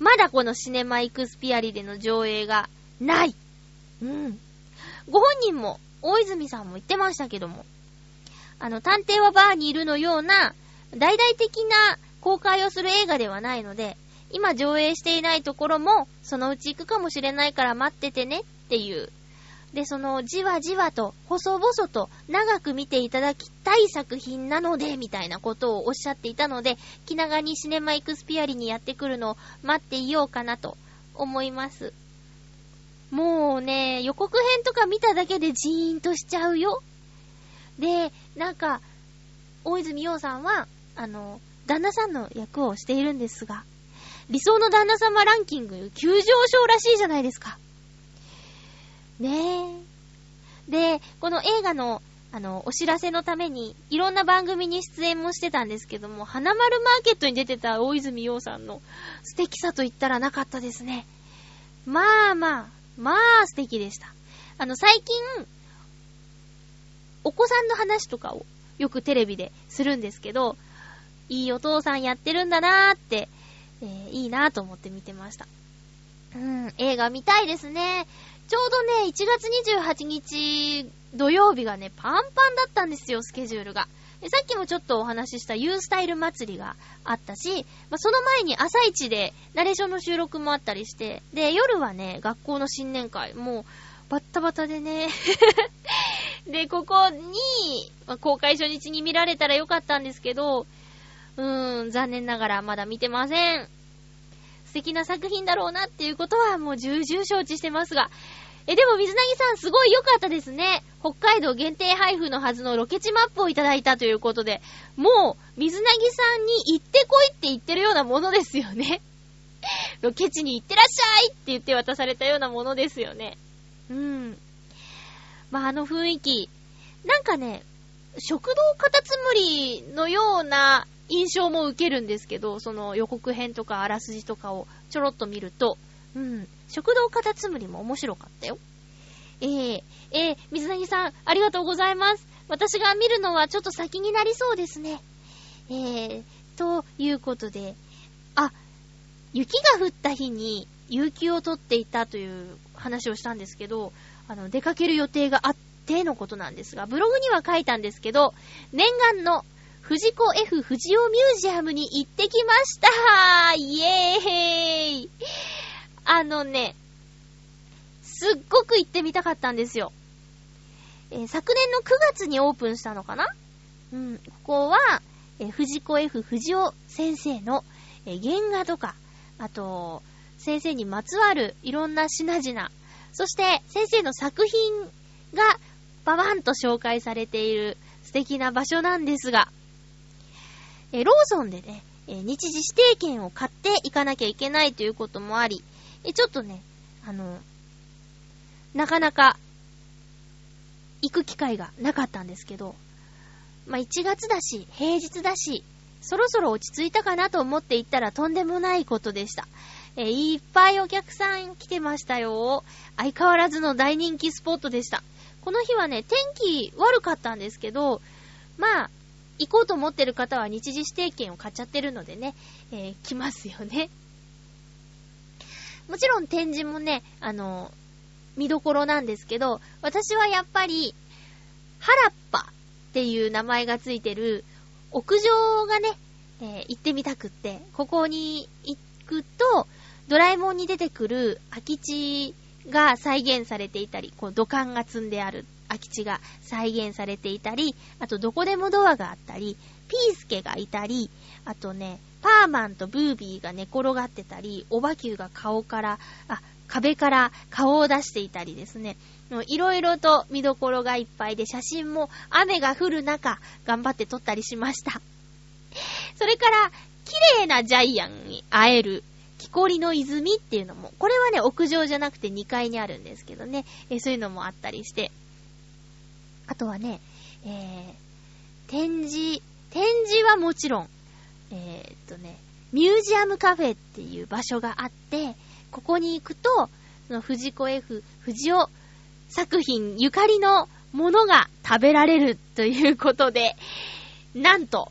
まだこのシネマイクスピアリでの上映がない。うん。ご本人も、大泉さんも言ってましたけども、あの、探偵はバーにいるのような、大々的な公開をする映画ではないので、今上映していないところも、そのうち行くかもしれないから待っててねっていうで、その、じわじわと、細々と、長く見ていただきたい作品なので、みたいなことをおっしゃっていたので、気長にシネマイクスピアリにやってくるのを待っていようかなと思います。もうね、予告編とか見ただけでジーンとしちゃうよ。で、なんか、大泉洋さんは、あの、旦那さんの役をしているんですが、理想の旦那様ランキング急上昇らしいじゃないですか。ねえ。で、この映画の、あの、お知らせのために、いろんな番組に出演もしてたんですけども、花丸マーケットに出てた大泉洋さんの素敵さと言ったらなかったですね。まあまあ、まあ素敵でした。あの、最近、お子さんの話とかをよくテレビでするんですけど、いいお父さんやってるんだなーって、えー、いいなーと思って見てました。うん、映画見たいですね。ちょうどね、1月28日土曜日がね、パンパンだったんですよ、スケジュールが。さっきもちょっとお話しした U スタイル祭りがあったし、まあ、その前に朝一でナレーションの収録もあったりして、で、夜はね、学校の新年会、もう、バッタバタでね (laughs) で、ここに、まあ、公開初日に見られたらよかったんですけど、うーん、残念ながらまだ見てません。素敵な作品だろうなっていうことはもう重々承知してますが。え、でも水なぎさんすごい良かったですね。北海道限定配布のはずのロケ地マップをいただいたということで、もう、水なぎさんに行ってこいって言ってるようなものですよね。(laughs) ロケ地に行ってらっしゃいって言って渡されたようなものですよね。うん。まあ、あの雰囲気。なんかね、食堂カタツムリのような印象も受けるんですけど、その予告編とかあらすじとかをちょろっと見ると、うん、食堂カタツムリも面白かったよ。えー、えー、水谷さん、ありがとうございます。私が見るのはちょっと先になりそうですね。えー、ということで、あ、雪が降った日に有給を取っていたという話をしたんですけど、あの、出かける予定があってのことなんですが、ブログには書いたんですけど、念願の藤子 F 不二雄ミュージアムに行ってきました。イエーイ。あのね、すっごく行ってみたかったんですよ。えー、昨年の9月にオープンしたのかな？うん、ここは、えー、藤子 F 不二雄先生の、えー、原画とか、あと、先生にまつわるいろんな品々、そして先生の作品がババンと紹介されている素敵な場所なんですが、えローソンでね、え日時指定券を買って行かなきゃいけないということもあり、えちょっとね、あの、なかなか行く機会がなかったんですけど、まあ、1月だし、平日だし、そろそろ落ち着いたかなと思って行ったらとんでもないことでした。えー、いっぱいお客さん来てましたよ。相変わらずの大人気スポットでした。この日はね、天気悪かったんですけど、まあ、行こうと思ってる方は日時指定券を買っちゃってるのでね、えー、来ますよね。もちろん展示もね、あの、見どころなんですけど、私はやっぱり、ハラッパっていう名前がついてる屋上がね、えー、行ってみたくって、ここに行くと、ドラえもんに出てくる空き地が再現されていたり、こう土管が積んである空き地が再現されていたり、あとどこでもドアがあったり、ピースケがいたり、あとね、パーマンとブービーが寝転がってたり、オバキューが顔から、あ、壁から顔を出していたりですね。いろいろと見どころがいっぱいで、写真も雨が降る中、頑張って撮ったりしました。それから、綺麗なジャイアンに会える、木こりの泉っていうのも、これはね、屋上じゃなくて2階にあるんですけどね、えそういうのもあったりして。あとはね、えー、展示、展示はもちろん、えー、っとね、ミュージアムカフェっていう場所があって、ここに行くと、その藤子 F、藤尾作品ゆかりのものが食べられるということで、なんと、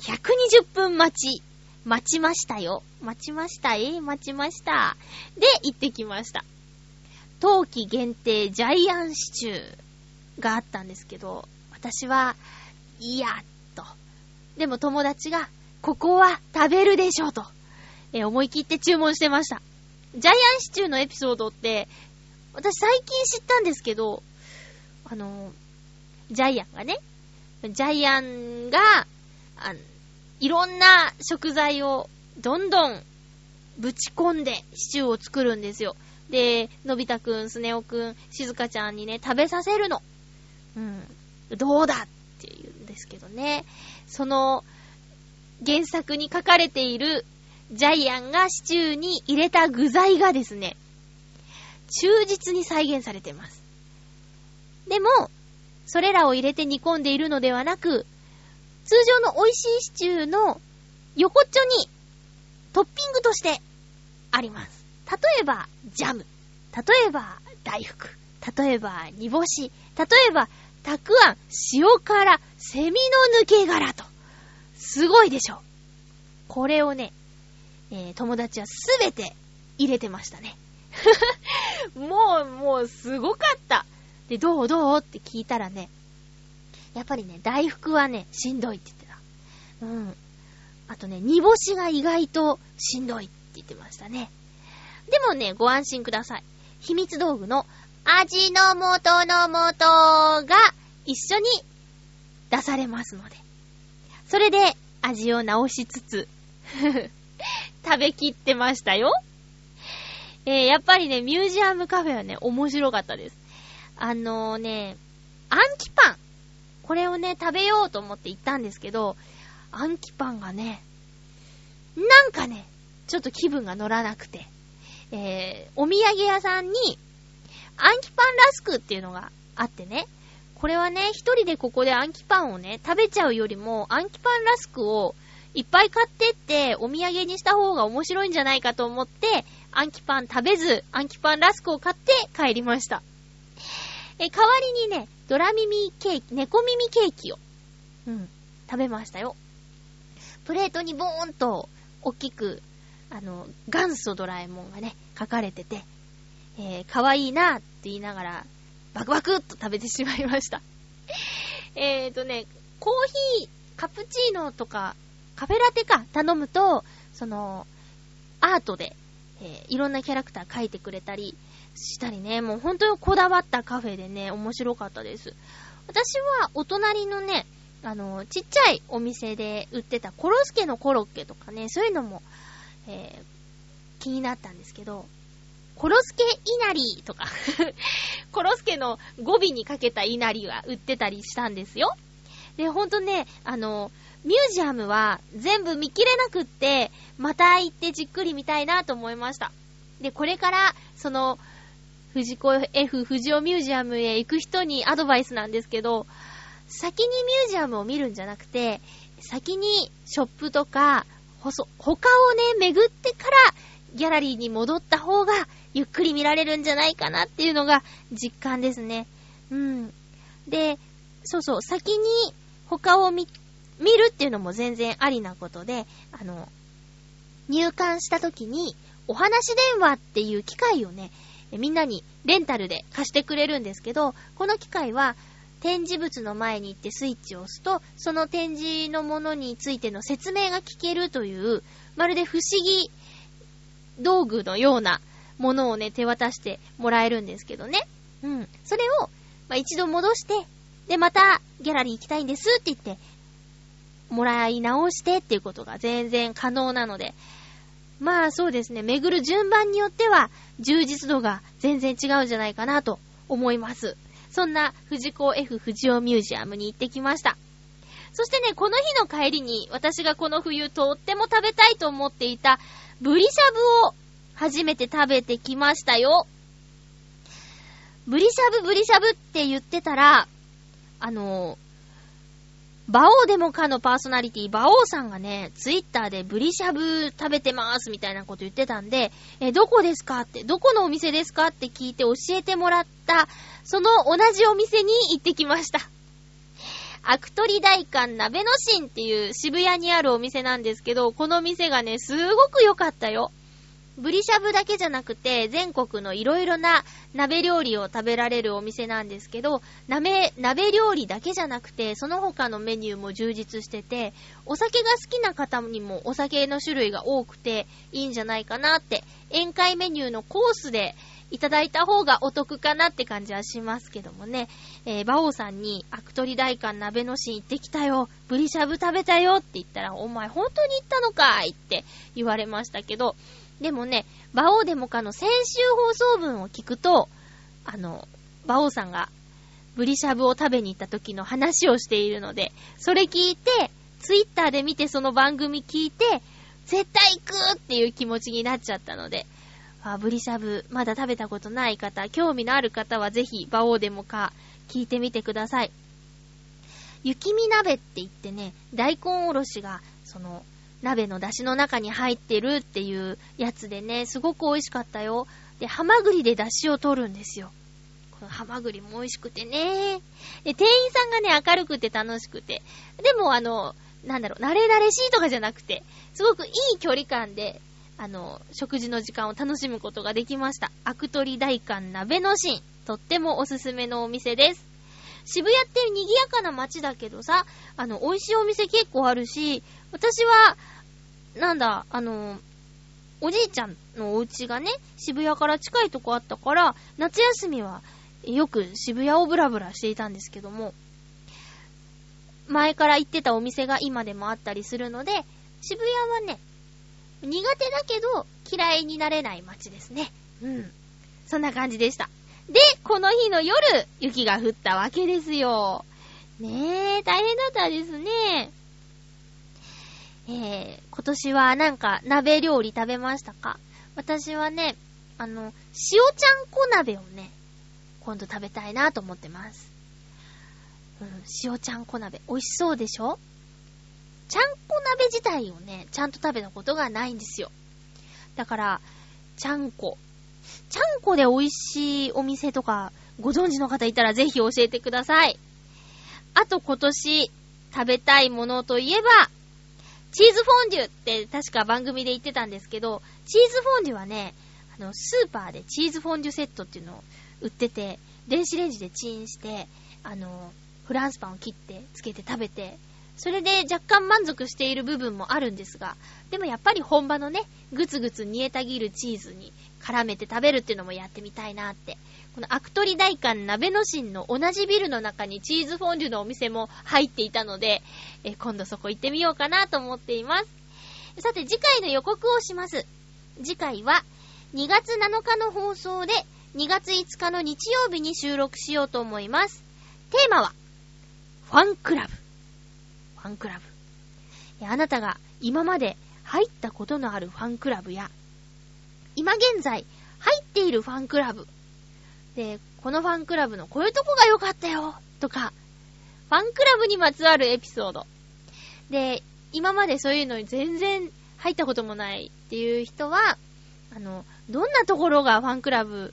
120分待ち、待ちましたよ。待ちましたえ待ちました。で、行ってきました。冬季限定ジャイアンシチューがあったんですけど、私は、いや、と。でも友達が、ここは食べるでしょうと、え思い切って注文してました。ジャイアンシチューのエピソードって、私最近知ったんですけど、あの、ジャイアンがね、ジャイアンが、あいろんな食材をどんどんぶち込んでシチューを作るんですよ。で、のび太くん、スネ夫くん、しずかちゃんにね、食べさせるの。うん。どうだって言うんですけどね。その、原作に書かれているジャイアンがシチューに入れた具材がですね、忠実に再現されています。でも、それらを入れて煮込んでいるのではなく、通常の美味しいシチューの横っちょにトッピングとしてあります。例えば、ジャム。例えば、大福。例えば、煮干し。例えば、たくあん、塩辛、セミの抜け殻と。すごいでしょ。これをね、えー、友達はすべて入れてましたね。(laughs) もう、もう、すごかった。で、どうどうって聞いたらね、やっぱりね、大福はね、しんどいって言ってた。うん。あとね、煮干しが意外としんどいって言ってましたね。でもね、ご安心ください。秘密道具の味の素の素が一緒に出されますので。それで味を直しつつ (laughs) 食べきってましたよ。えー、やっぱりね、ミュージアムカフェはね、面白かったです。あのー、ね、アンキパン。これをね、食べようと思って行ったんですけど、アンキパンがね、なんかね、ちょっと気分が乗らなくて、えー、お土産屋さんに、アンキパンラスクっていうのがあってね、これはね、一人でここでアンキパンをね、食べちゃうよりも、アンキパンラスクをいっぱい買ってって、お土産にした方が面白いんじゃないかと思って、アンキパン食べず、アンキパンラスクを買って帰りました。え、代わりにね、ドラ耳ケーキ、猫耳ケーキを、うん、食べましたよ。プレートにボーンと、大きく、あの、元祖ドラえもんがね、書かれてて、えー、可愛いなって言いながら、バクバクっと食べてしまいました。(laughs) えーとね、コーヒー、カプチーノとか、カフェラテか、頼むと、その、アートで、えー、いろんなキャラクター描いてくれたりしたりね、もう本当にこだわったカフェでね、面白かったです。私はお隣のね、あの、ちっちゃいお店で売ってたコロスケのコロッケとかね、そういうのも、えー、気になったんですけど、コロスケ稲荷とか (laughs) コロスケの語尾にかけた稲荷は売ってたりしたんですよ。で、ほんとね、あの、ミュージアムは全部見切れなくって、また行ってじっくり見たいなと思いました。で、これから、その、藤子 F 藤尾ミュージアムへ行く人にアドバイスなんですけど、先にミュージアムを見るんじゃなくて、先にショップとか、他をね、巡ってからギャラリーに戻った方がゆっくり見られるんじゃないかなっていうのが実感ですね。うん。で、そうそう、先に他を見、見るっていうのも全然ありなことで、あの、入館した時にお話電話っていう機械をね、みんなにレンタルで貸してくれるんですけど、この機械は展示物の前に行ってスイッチを押すと、その展示のものについての説明が聞けるという、まるで不思議道具のようなものをね、手渡してもらえるんですけどね。うん。それを、まあ、一度戻して、で、またギャラリー行きたいんですって言って、もらい直してっていうことが全然可能なので、まあそうですね、巡る順番によっては充実度が全然違うんじゃないかなと思います。そんな藤子 F 藤尾ミュージアムに行ってきました。そしてね、この日の帰りに私がこの冬とっても食べたいと思っていたブリしゃぶを初めて食べてきましたよ。ブリしゃぶブリしゃぶって言ってたら、あのバオーデモカのパーソナリティ、バオーさんがね、ツイッターでブリしゃぶ食べてますみたいなこと言ってたんで、え、どこですかって、どこのお店ですかって聞いて教えてもらった、その同じお店に行ってきました。アクトリ大館鍋のシンっていう渋谷にあるお店なんですけど、この店がね、すごく良かったよ。ブリしゃぶだけじゃなくて、全国のいろいろな鍋料理を食べられるお店なんですけど、鍋、鍋料理だけじゃなくて、その他のメニューも充実してて、お酒が好きな方にもお酒の種類が多くていいんじゃないかなって、宴会メニューのコースでいただいた方がお得かなって感じはしますけどもね。えー、馬王さんに、アクトリ大館鍋のシーン行ってきたよ。ブリしゃぶ食べたよって言ったら、お前本当に行ったのかいって言われましたけど、でもね、馬王デモカの先週放送分を聞くと、あの、馬王さんがブリしゃぶを食べに行った時の話をしているので、それ聞いて、ツイッターで見てその番組聞いて、絶対行くっていう気持ちになっちゃったので、あ、ブリしゃぶ、まだ食べたことない方、興味のある方はぜひ、馬王でもか、聞いてみてください。雪見鍋って言ってね、大根おろしが、その、鍋の出汁の中に入ってるっていうやつでね、すごく美味しかったよ。で、ハマグリで出汁を取るんですよ。このハマグリも美味しくてね。で、店員さんがね、明るくて楽しくて。でも、あの、なんだろう、慣れ慣れしいとかじゃなくて、すごくいい距離感で、あの、食事の時間を楽しむことができました。アクトリ大館鍋のシーン。とってもおすすめのお店です。渋谷って賑やかな街だけどさ、あの、美味しいお店結構あるし、私は、なんだ、あの、おじいちゃんのお家がね、渋谷から近いとこあったから、夏休みはよく渋谷をブラブラしていたんですけども、前から行ってたお店が今でもあったりするので、渋谷はね、苦手だけど嫌いになれない街ですね。うん。そんな感じでした。で、この日の夜、雪が降ったわけですよ。ねえ、大変だったですね。えー、今年はなんか鍋料理食べましたか？私はね、あの、塩ちゃんこ鍋をね、今度食べたいなと思ってます。うん、塩ちゃんこ鍋。美味しそうでしょ？ちゃんこ鍋自体をね、ちゃんと食べたことがないんですよ。だから、ちゃんこ。ちゃんこで美味しいお店とか、ご存知の方いたらぜひ教えてください。あと今年食べたいものといえば、チーズフォンデュって確か番組で言ってたんですけど、チーズフォンデュはね、あの、スーパーでチーズフォンデュセットっていうのを売ってて、電子レンジでチンして、あの、フランスパンを切ってつけて食べて、それで若干満足している部分もあるんですが、でもやっぱり本場のね、ぐつぐつ煮えたぎるチーズに絡めて食べるっていうのもやってみたいなって。このアクトリ大館鍋のシンの同じビルの中にチーズフォンデュのお店も入っていたので、え今度そこ行ってみようかなと思っています。さて次回の予告をします。次回は2月7日の放送で2月5日の日曜日に収録しようと思います。テーマは、ファンクラブ。ァンクラブ。あなたが今まで入ったことのあるファンクラブや、今現在入っているファンクラブ。で、このファンクラブのこういうとこが良かったよとか、ファンクラブにまつわるエピソード。で、今までそういうのに全然入ったこともないっていう人は、あの、どんなところがファンクラブ、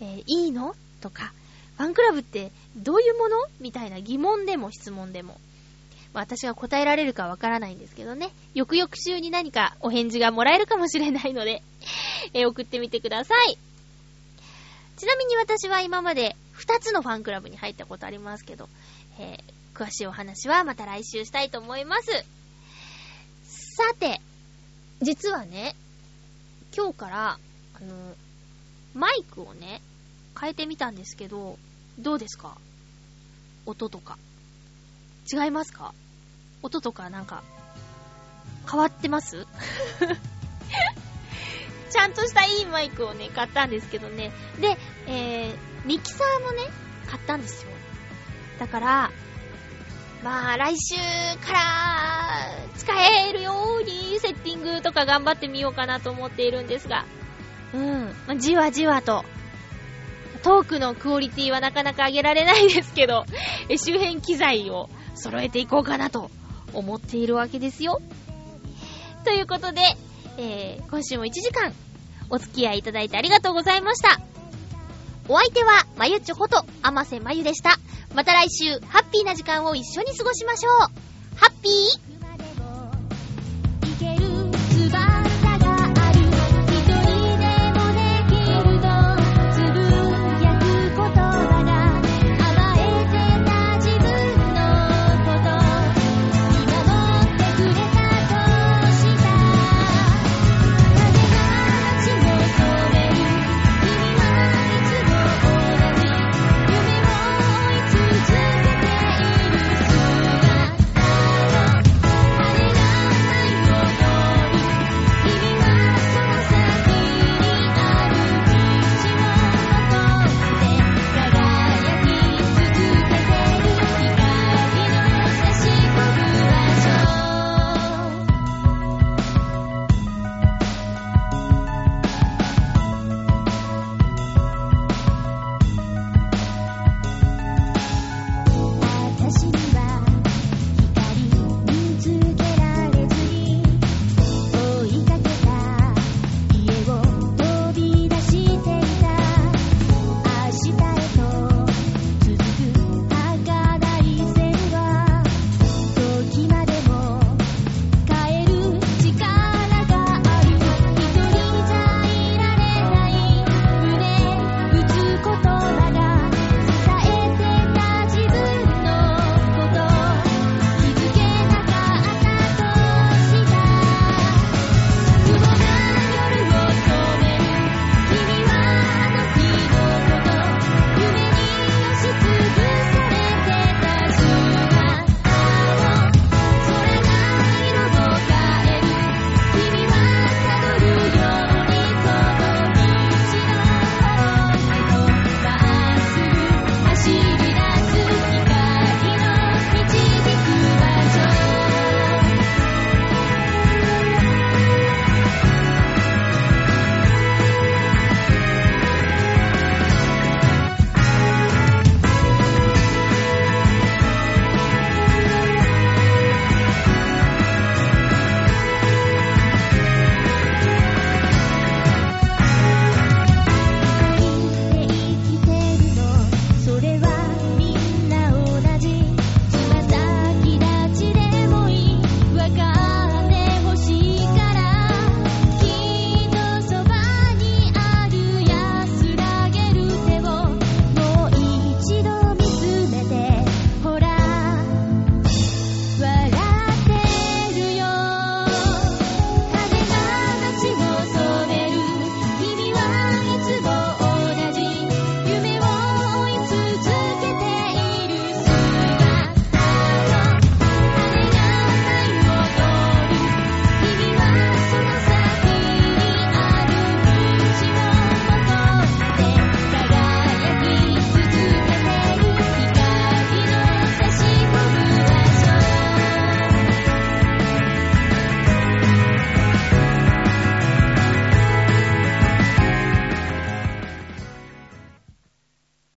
えー、いいの？とか、ファンクラブってどういうもの？みたいな疑問でも質問でも。私が答えられるかわからないんですけどね。翌々週に何かお返事がもらえるかもしれないので (laughs) え、送ってみてください。ちなみに私は今まで2つのファンクラブに入ったことありますけど、えー、詳しいお話はまた来週したいと思います。さて、実はね、今日から、あの、マイクをね、変えてみたんですけど、どうですか？音とか。違いますか？音とかなんか、変わってます？(laughs) ちゃんとしたいいマイクをね、買ったんですけどね。で、えー、ミキサーもね、買ったんですよ。だから、まあ、来週から使えるようにセッティングとか頑張ってみようかなと思っているんですが、うん、まあ、じわじわと、トークのクオリティはなかなか上げられないですけど、(laughs) 周辺機材を揃えていこうかなと思っているわけですよ。ということで、えー、今週も1時間お付き合いいただいてありがとうございました。お相手は、まゆちょこと、あませまゆでした。また来週、ハッピーな時間を一緒に過ごしましょう。ハッピー